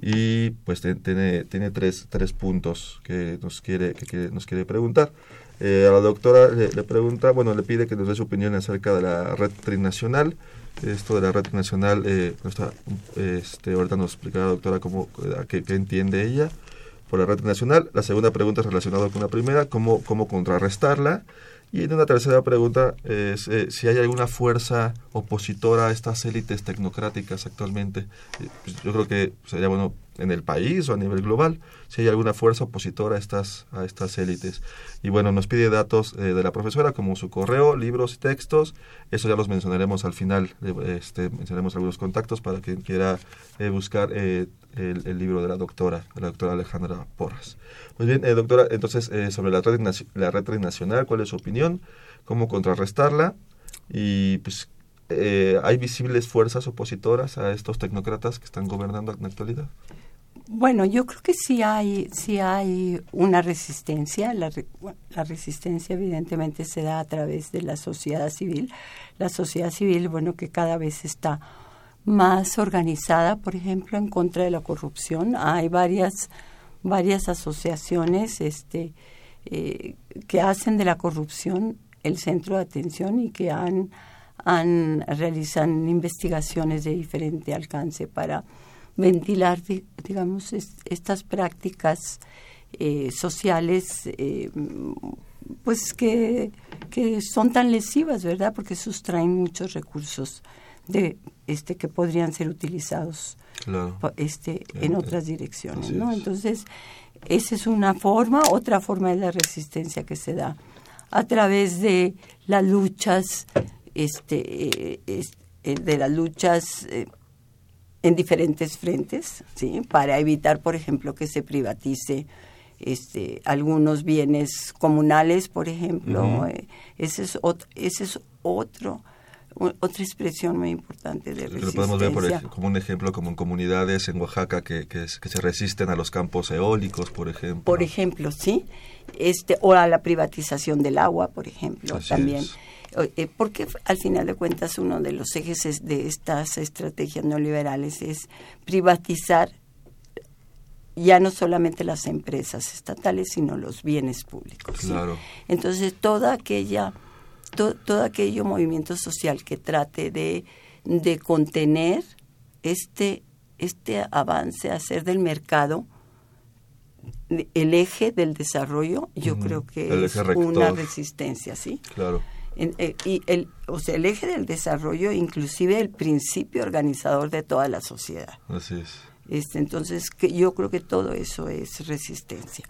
y pues tiene, tiene tres, tres puntos que nos quiere, que, nos quiere preguntar. Eh, a la doctora le, pregunta, bueno, le pide que nos dé su opinión acerca de la red trinacional. Esto de la red trinacional, eh, este, ahorita nos explicará la doctora cómo, qué, entiende ella por la red trinacional. La segunda pregunta es relacionada con la primera, cómo, cómo contrarrestarla. Y una tercera pregunta es eh, si hay alguna fuerza opositora a estas élites tecnocráticas actualmente. Eh, pues yo creo que sería bueno en el país o a nivel global, si hay alguna fuerza opositora a estas, a estas élites. Y bueno, nos pide datos eh, de la profesora como su correo, libros y textos. Eso ya los mencionaremos al final. Este, mencionaremos algunos contactos para quien quiera eh, buscar eh, el, libro de la doctora, la doctora Alejandra Porras. Muy bien, doctora, entonces sobre la red, la red transnacional, ¿cuál es su opinión? ¿Cómo contrarrestarla? Y pues ¿hay visibles fuerzas opositoras a estos tecnócratas que están gobernando en la actualidad? Bueno, yo creo que sí hay, sí hay una resistencia. La, la, resistencia evidentemente se da a través de la sociedad civil. La sociedad civil, bueno, que cada vez está más organizada, por ejemplo, en contra de la corrupción. Hay varias, varias asociaciones este, eh, que hacen de la corrupción el centro de atención y que han, han realizan investigaciones de diferente alcance para ventilar, digamos, estas prácticas eh, sociales, eh, pues que, que son tan lesivas, ¿verdad? Porque sustraen muchos recursos de este que podrían ser utilizados este en otras direcciones, ¿no? Entonces, esa es una forma, otra forma de la resistencia que se da a través de las luchas este eh, de las luchas en diferentes frentes, ¿sí? Para evitar, por ejemplo, que se privatice este, algunos bienes comunales, por ejemplo. Eh, ese es otro, ese es otro otra expresión muy importante de resistencia. Lo podemos ver por como un ejemplo, como en comunidades en Oaxaca que, que, se resisten a los campos eólicos, por ejemplo. Por ejemplo, sí. Este, o a la privatización del agua, por ejemplo, también. Eh, porque al final de cuentas uno de los ejes de estas estrategias neoliberales es privatizar ya no solamente las empresas estatales, sino los bienes públicos. Claro. Entonces, toda aquella, todo aquello movimiento social que trate de, de contener este, este avance, hacer del mercado el eje del desarrollo, yo creo que es una resistencia, ¿sí? Claro. Eh, y el, o sea, el eje del desarrollo, inclusive el principio organizador de toda la sociedad. Así es. Este, entonces, que yo creo que todo eso es resistencia.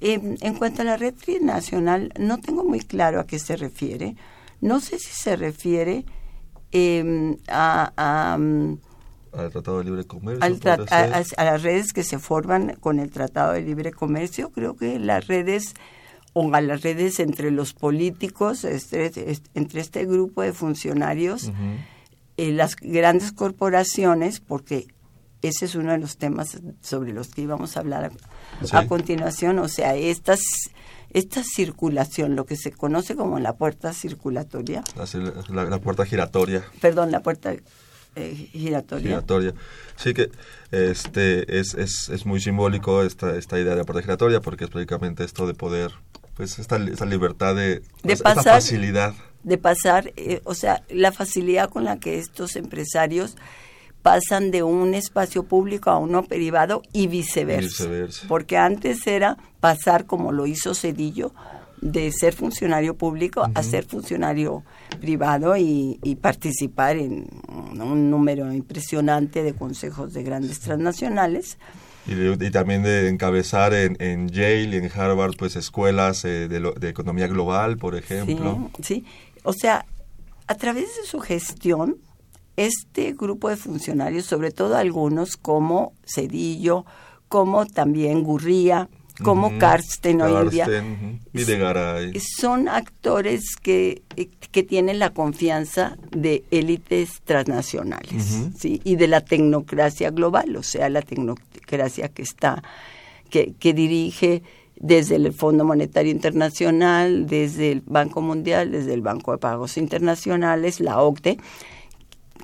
En, en cuanto a la red nacional, no tengo muy claro a qué se refiere. No sé si se refiere em, a, a mm, al Tratado de Libre Comercio. a, las redes que se forman con el Tratado de Libre Comercio. Creo que las redes o a las redes entre los políticos, este, entre este grupo de funcionarios, eh, las grandes corporaciones, porque ese es uno de los temas sobre los que íbamos a hablar a, continuación, o sea, estas, esta circulación, lo que se conoce como la puerta circulatoria. La, puerta giratoria. Perdón, la puerta eh, giratoria. Giratoria. Sí que este es, es, es muy simbólico esta, esta idea de la puerta giratoria porque es prácticamente esto de poder pues esta, esta libertad de, de pasar, facilidad. De pasar, eh, o sea, la facilidad con la que estos empresarios pasan de un espacio público a uno privado y viceversa. Porque antes era pasar, como lo hizo Cedillo, de ser funcionario público a ser funcionario privado y, y, participar en un número impresionante de consejos de grandes transnacionales. Y, también de encabezar en, en, Yale y en Harvard pues escuelas eh, de, de, economía global, por ejemplo. Sí, sí, o sea, a través de su gestión, este grupo de funcionarios, sobre todo algunos como Cedillo, como también Gurría, como Karsten hoy en día. Son actores que, que tienen la confianza de élites transnacionales ¿sí? y de la tecnocracia global, o sea, la tecnocracia que está, que, que dirige desde el Fondo Monetario Internacional, desde el Banco Mundial, desde el Banco de Pagos Internacionales, la OCDE,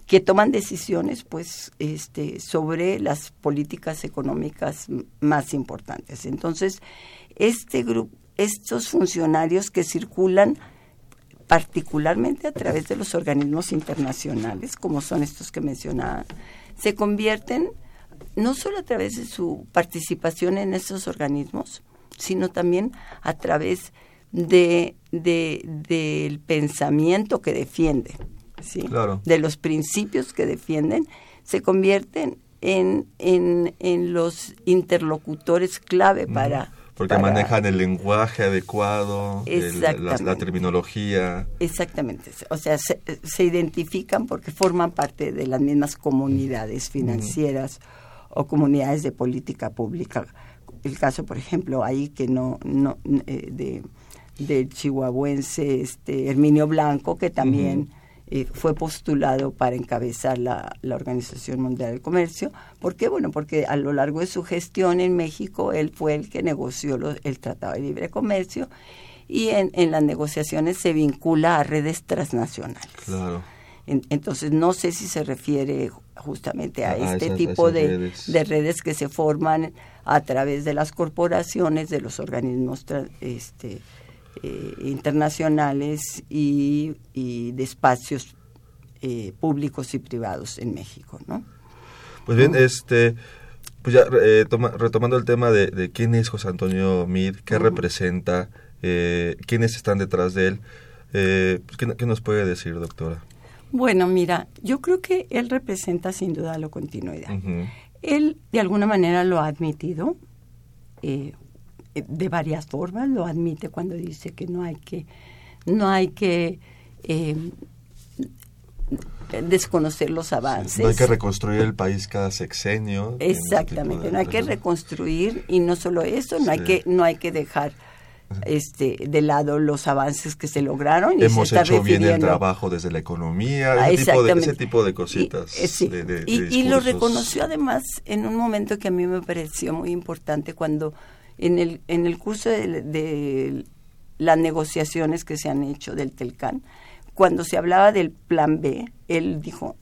que toman decisiones pues este sobre las políticas económicas más importantes. Entonces, este grupo estos funcionarios que circulan particularmente a través de los organismos internacionales, como son estos que mencionaba, se convierten no solo a través de su participación en esos organismos, sino también a través de, de, del pensamiento que defiende. ¿Sí? de los principios que defienden, se convierten en, en, en los interlocutores clave para... Porque manejan el lenguaje adecuado, la, terminología. Exactamente. O sea, se, identifican porque forman parte de las mismas comunidades financieras o comunidades de política pública. El caso, por ejemplo, ahí que no, no eh, de, del chihuahuense este, Herminio Blanco, que también eh, fue postulado para encabezar la, la, Organización Mundial del Comercio. ¿Por qué? Bueno, porque a lo largo de su gestión en México, él fue el que negoció el Tratado de Libre Comercio y en, en las negociaciones se vincula a redes transnacionales. Claro. entonces, no sé si se refiere justamente a, este tipo de, redes. de redes que se forman a través de las corporaciones, de los organismos este, eh, internacionales y, de espacios eh, públicos y privados en México, ¿no? Pues bien, este, pues ya eh, retomando el tema de, quién es José Antonio Mid, qué representa, quiénes están detrás de él, pues, ¿qué, nos puede decir, doctora? Bueno, mira, yo creo que él representa sin duda la continuidad. Él de alguna manera lo ha admitido, eh, de varias formas, lo admite cuando dice que no hay que, no hay que eh, desconocer los avances. no hay que reconstruir el país cada sexenio. Exactamente, no hay que reconstruir y no solo eso, no hay que no hay que dejar este de lado los avances que se lograron. Y Hemos hecho bien el trabajo desde la economía, ese, tipo de, ese tipo de cositas. Y, y, lo reconoció además en un momento que a mí me pareció muy importante cuando en el, en el curso de, las negociaciones que se han hecho del Telcán, cuando se hablaba del plan B, él dijo,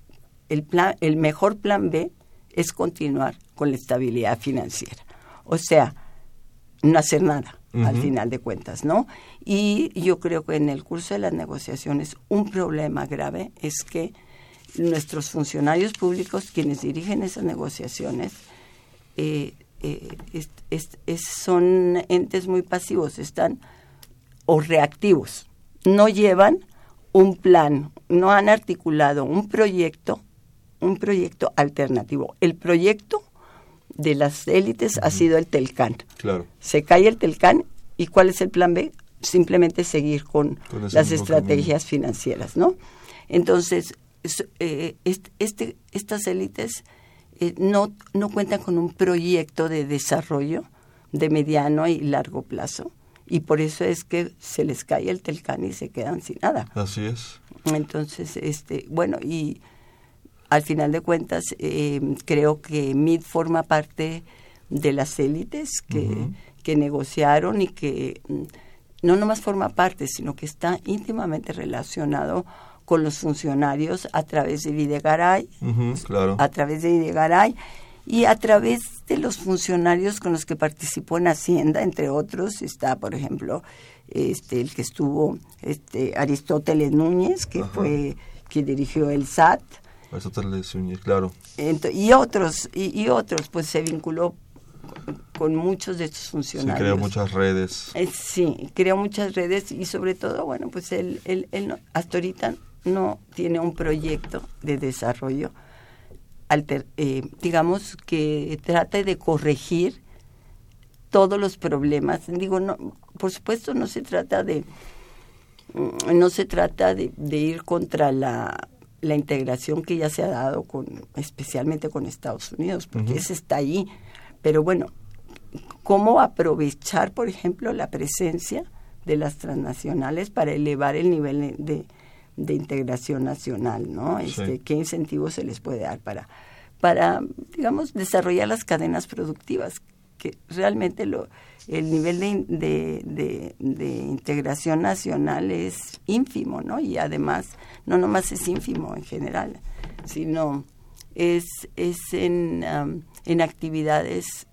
el, plan, el mejor plan B es continuar con la estabilidad financiera. O sea, no hacer nada al final de cuentas, ¿no? Y yo creo que en el curso de las negociaciones un problema grave es que nuestros funcionarios públicos, quienes dirigen esas negociaciones, eh, eh, son entes muy pasivos, están o reactivos, no llevan un plan, no han articulado un proyecto, un proyecto alternativo. El proyecto de las élites ha sido el Telcán. Claro. Se cae el Telcán y ¿cuál es el plan B? Simplemente seguir con, las estrategias financieras, ¿no? Entonces, eh, este, estas élites eh, no, no cuentan con un proyecto de desarrollo de mediano y largo plazo. Y por eso es que se les cae el telcán y se quedan sin nada. Así es. Entonces, este, bueno, y al final de cuentas, eh, creo que MID forma parte de las élites que, que negociaron y que mm, no nomás forma parte, sino que está íntimamente relacionado con los funcionarios a través de Videgaray, claro. a través de Videgaray y a través de los funcionarios con los que participó en Hacienda, entre otros está, por ejemplo, este el que estuvo este Aristóteles Núñez, que fue quien dirigió el SAT. Aristóteles Núñez, claro. y otros y, otros, pues se vinculó con muchos de estos funcionarios. Sí, creó muchas redes. Eh, sí, creó muchas redes y sobre todo, bueno, pues él, él, él hasta ahorita no tiene un proyecto de desarrollo, eh, digamos, que trate de corregir todos los problemas. Digo, no, por supuesto no se trata de mm, no se trata de, ir contra la, la, integración que ya se ha dado con especialmente con Estados Unidos, porque ese está ahí. Pero bueno, cómo aprovechar, por ejemplo, la presencia de las transnacionales para elevar el nivel de, de integración nacional, ¿no? Este, ¿Qué incentivos se les puede dar para, para, digamos, desarrollar las cadenas productivas? Que realmente lo, el nivel de, de, de, integración nacional es ínfimo, ¿no? Y además, no nomás es ínfimo en general, sino es, es en, en actividades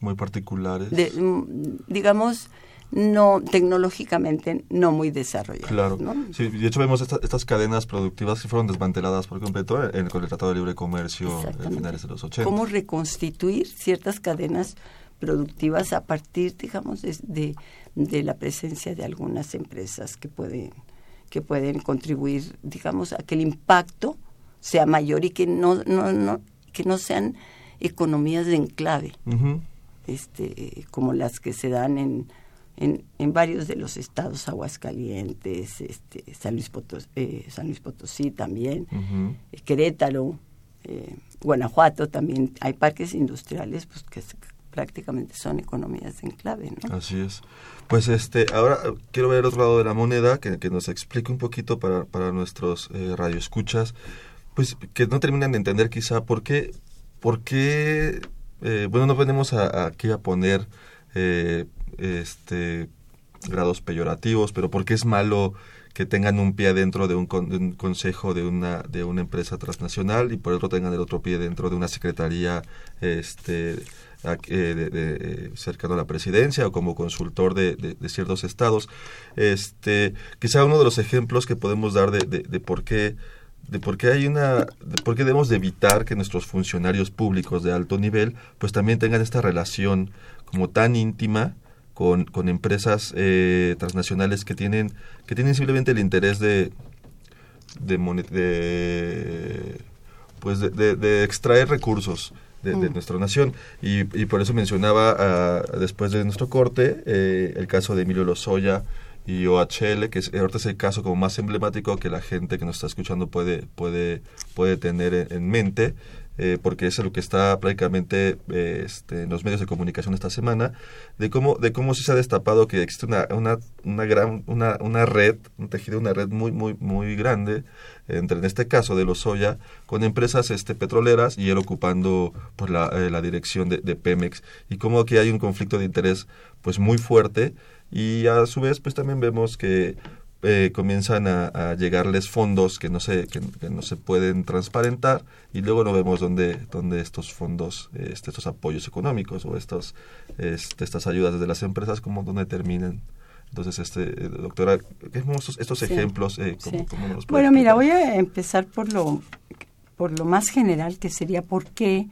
muy particulares. Mm, digamos, no tecnológicamente no muy desarrolladas. Claro. Sí, de hecho vemos estas cadenas productivas que fueron desmanteladas por completo en, con el Tratado de Libre Comercio a finales de los 80. ¿Cómo reconstituir ciertas cadenas productivas a partir, digamos, de, de, la presencia de algunas empresas que pueden que pueden contribuir, digamos, a que el impacto sea mayor y que no, no, no que no sean economías de enclave, este, como las que se dan en, en, varios de los estados, Aguascalientes, este, San, Luis Potosí, eh, San Luis Potosí también, Querétaro, eh, Guanajuato también hay parques industriales pues que prácticamente son economías de enclave, ¿no? Así es. Pues este, ahora quiero ver el otro lado de la moneda, que, nos explique un poquito para, para nuestros eh, radioescuchas, pues que no terminan de entender quizá por qué, por qué eh, bueno, no venimos aquí a poner eh, este grados peyorativos, pero por qué es malo que tengan un pie dentro de un, consejo de una de una empresa transnacional y por otro tengan el otro pie dentro de una secretaría este de, de, cercano a la presidencia o como consultor de, ciertos estados este quizá uno de los ejemplos que podemos dar de, por qué de por qué hay una de por qué debemos de evitar que nuestros funcionarios públicos de alto nivel pues también tengan esta relación como tan íntima con, con empresas eh, transnacionales que tienen, que tienen simplemente el interés de, de, pues de, extraer recursos de, mm. nuestra nación. Y, y, por eso mencionaba ah, después de nuestro corte eh, el caso de Emilio Lozoya y OHL, que es, ahorita es el caso como más emblemático que la gente que nos está escuchando puede, puede, puede tener en mente. Eh, porque es lo que está prácticamente eh, este, en los medios de comunicación esta semana, de cómo, de cómo se ha destapado que existe una, una, una gran, una, una red, un tejido, una red muy, muy, muy grande, entre en este caso de los Soya, con empresas este, petroleras y él ocupando pues, la, eh, la dirección de, de, Pemex, y cómo aquí hay un conflicto de interés pues muy fuerte, y a su vez pues también vemos que eh, comienzan a, llegarles fondos que no se que, no se pueden transparentar y luego no vemos dónde dónde estos fondos este, estos apoyos económicos o estos este, estas ayudas de las empresas como dónde terminan. Entonces este eh, doctora estos, estos ejemplos eh, bueno mira voy a empezar por lo por lo más general que sería por qué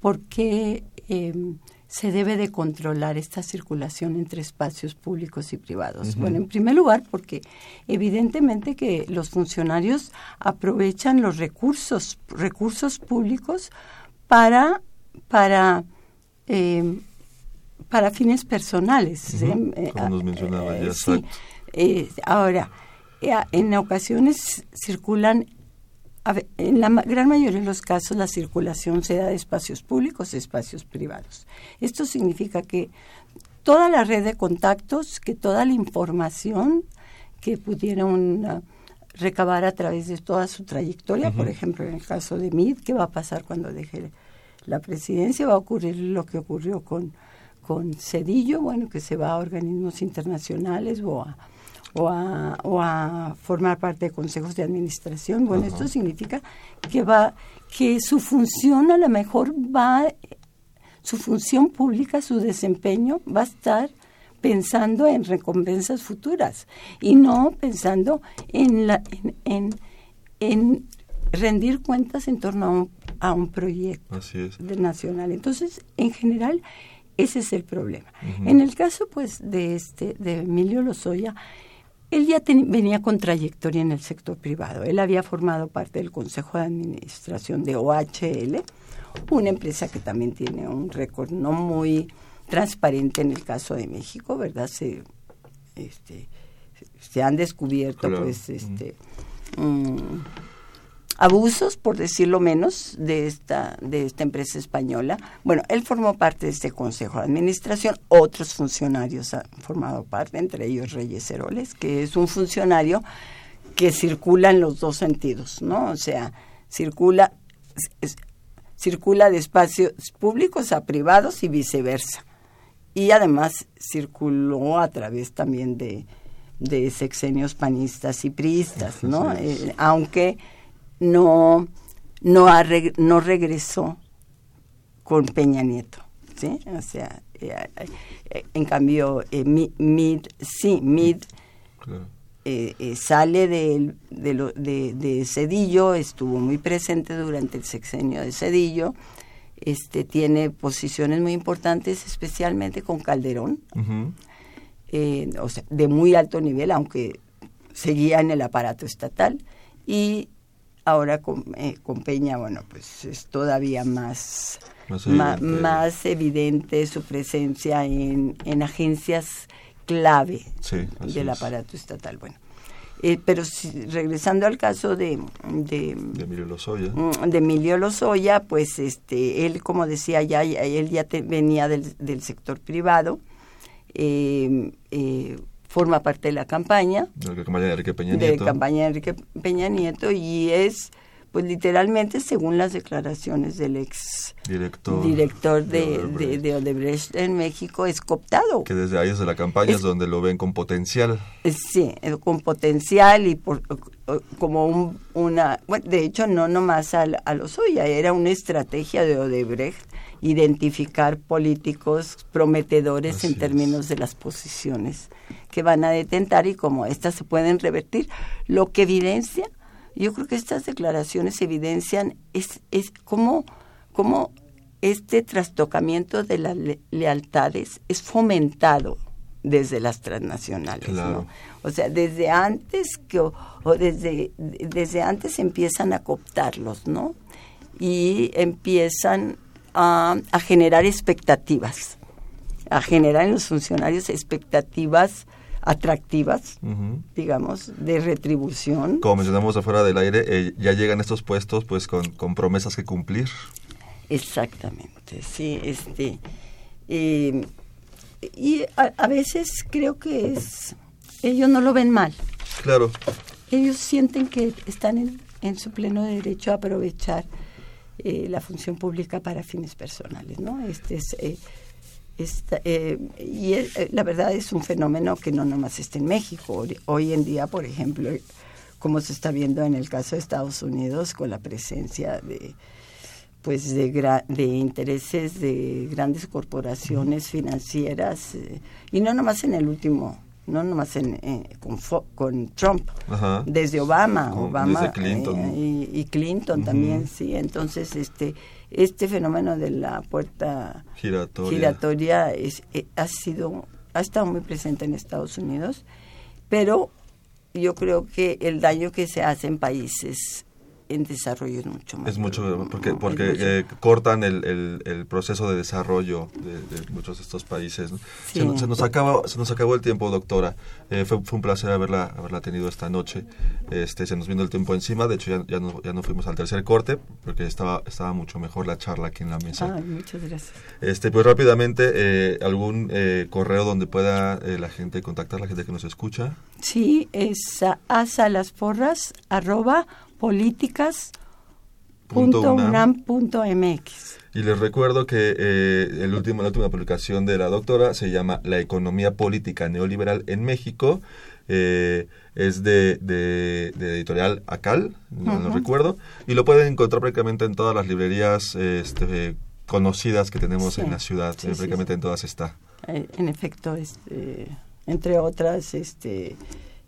por qué em, se debe de controlar esta circulación entre espacios públicos y privados? Bueno, en primer lugar, porque evidentemente que los funcionarios aprovechan los recursos, recursos públicos para, para, em, para fines personales. Em, eh, Como nos mencionaba eh, sí. Eh, ahora, en ocasiones circulan en la gran mayoría de los casos la circulación se da de espacios públicos espacios privados. Esto significa que toda la red de contactos, que toda la información que pudieron recabar a través de toda su trayectoria, por ejemplo, en el caso de Mid, ¿qué va a pasar cuando deje la presidencia? Va a ocurrir lo que ocurrió con, con Cedillo, bueno, que se va a organismos internacionales o a o a, o a formar parte de consejos de administración. Bueno, esto significa que va, que su función a lo mejor va, su función pública, su desempeño va a estar pensando en recompensas futuras y no pensando en, la, en, en, rendir cuentas en torno a un, a un proyecto nacional. Entonces, en general, ese es el problema. En el caso, pues, de este de Emilio Lozoya, él ya venía con trayectoria en el sector privado. Él había formado parte del Consejo de Administración de OHL, una empresa que también tiene un récord no muy transparente en el caso de México, ¿verdad? Se, este, se han descubierto, pues, este, abusos, por decirlo menos, de esta, de esta empresa española. Bueno, él formó parte de este consejo de administración, otros funcionarios han formado parte, entre ellos Reyes Heroles, que es un funcionario que circula en los dos sentidos, ¿no? O sea, circula, circula de espacios públicos a privados y viceversa. Y además circuló a través también de, de sexenios panistas y priistas, ¿no? Eh, aunque no, no, no regresó con Peña Nieto. ¿sí? O sea, eh, eh, en cambio, eh, Mid, sí, Mid sale de, de, de, Cedillo, estuvo muy presente durante el sexenio de Cedillo, este, tiene posiciones muy importantes, especialmente con Calderón, o sea, de muy alto nivel, aunque seguía en el aparato estatal, y ahora con, eh, con Peña, bueno, pues es todavía más, más evidente, su presencia en, en agencias clave del aparato estatal. Bueno, eh, pero regresando al caso de, de, Emilio Lozoya. Mm, de Emilio Lozoya, pues este, él, como decía ya, él ya venía del, del, sector privado, eh, eh, forma parte de la campaña. De la campaña de Enrique Peña Nieto. De la campaña de Enrique Peña Nieto y es pues literalmente según las declaraciones del ex director, director de, de, Odebrecht. en México es cooptado. Que desde ahí desde la campaña es, donde lo ven con potencial. Sí, eh, con potencial y por, como un, una, bueno, de hecho no nomás a, a los Oya, era una estrategia de Odebrecht identificar políticos prometedores en términos de las posiciones que van a detentar y cómo estas se pueden revertir, lo que evidencia yo creo que estas declaraciones evidencian es, es cómo, cómo este trastocamiento de las lealtades es fomentado desde las transnacionales, ¿no? O sea, desde antes que o, desde desde antes empiezan a cooptarlos, ¿no? Y empiezan a, a generar expectativas, a generar en los funcionarios expectativas atractivas, digamos, de retribución. Como mencionamos afuera del aire, eh, ya llegan estos puestos pues con, con promesas que cumplir. Exactamente, sí, este... Eh, y a, veces creo que es... Ellos no lo ven mal. Claro. Ellos sienten que están en, en su pleno derecho a aprovechar eh, la función pública para fines personales, ¿no? Este es eh, y eh, la verdad es un fenómeno que no nomás está en México. Hoy en día, por ejemplo, como se está viendo en el caso de Estados Unidos, con la presencia de pues de, de intereses de grandes corporaciones financieras eh, y no nomás en el último no nomás en, con, con, Trump desde Obama Obama y, Clinton también sí. Entonces este este fenómeno de la puerta giratoria, es, eh, ha sido ha estado muy presente en Estados Unidos, pero yo creo que el daño que se hace en países en desarrollo es mucho más. Es mucho, porque, porque eh, cortan el, el, proceso de desarrollo de, muchos de estos países. Se, nos acaba, se nos acabó el tiempo, doctora. Eh, fue, fue, un placer haberla, haberla tenido esta noche. Este, se nos vino el tiempo encima, de hecho ya, ya, no, ya no fuimos al tercer corte, porque estaba, estaba mucho mejor la charla aquí en la mesa. muchas gracias. Este, pues rápidamente, eh, ¿algún correo donde pueda la gente contactar, la gente que nos escucha? Sí, es asalasforras, arroba políticas.unam.mx. Y les recuerdo que eh, el último, la última publicación de la doctora se llama La economía política neoliberal en México. Eh, es de, de, editorial ACAL, no, recuerdo, y lo pueden encontrar prácticamente en todas las librerías este, conocidas que tenemos en la ciudad, eh, prácticamente en todas está. En efecto, este, entre otras, este,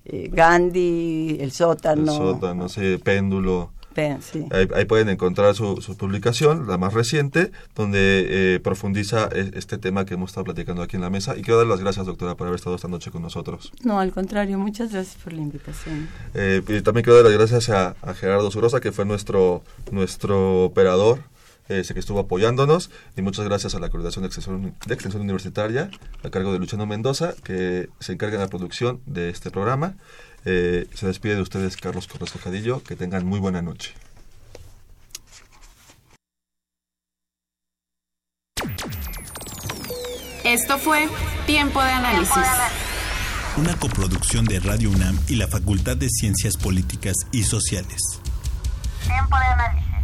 eh, Gandhi, El Sótano. El Sótano, sí, Péndulo. Ahí, pueden encontrar su, publicación, la más reciente, donde eh, profundiza e, este tema que hemos estado platicando aquí en la mesa. Y quiero dar las gracias, doctora, por haber estado esta noche con nosotros. No, al contrario, muchas gracias por la invitación. Eh, y también quiero dar las gracias a, a Gerardo Zurosa, que fue nuestro, nuestro operador eh, sé que estuvo apoyándonos y muchas gracias a la Coordinación de Extensión, de Extensión Universitaria a cargo de Luciano Mendoza que se encarga de la producción de este programa. Eh, se despide de ustedes Carlos Corres Cadillo, que tengan muy buena noche. Esto fue Tiempo de Análisis. Una coproducción de Radio UNAM y la Facultad de Ciencias Políticas y Sociales. Tiempo de Análisis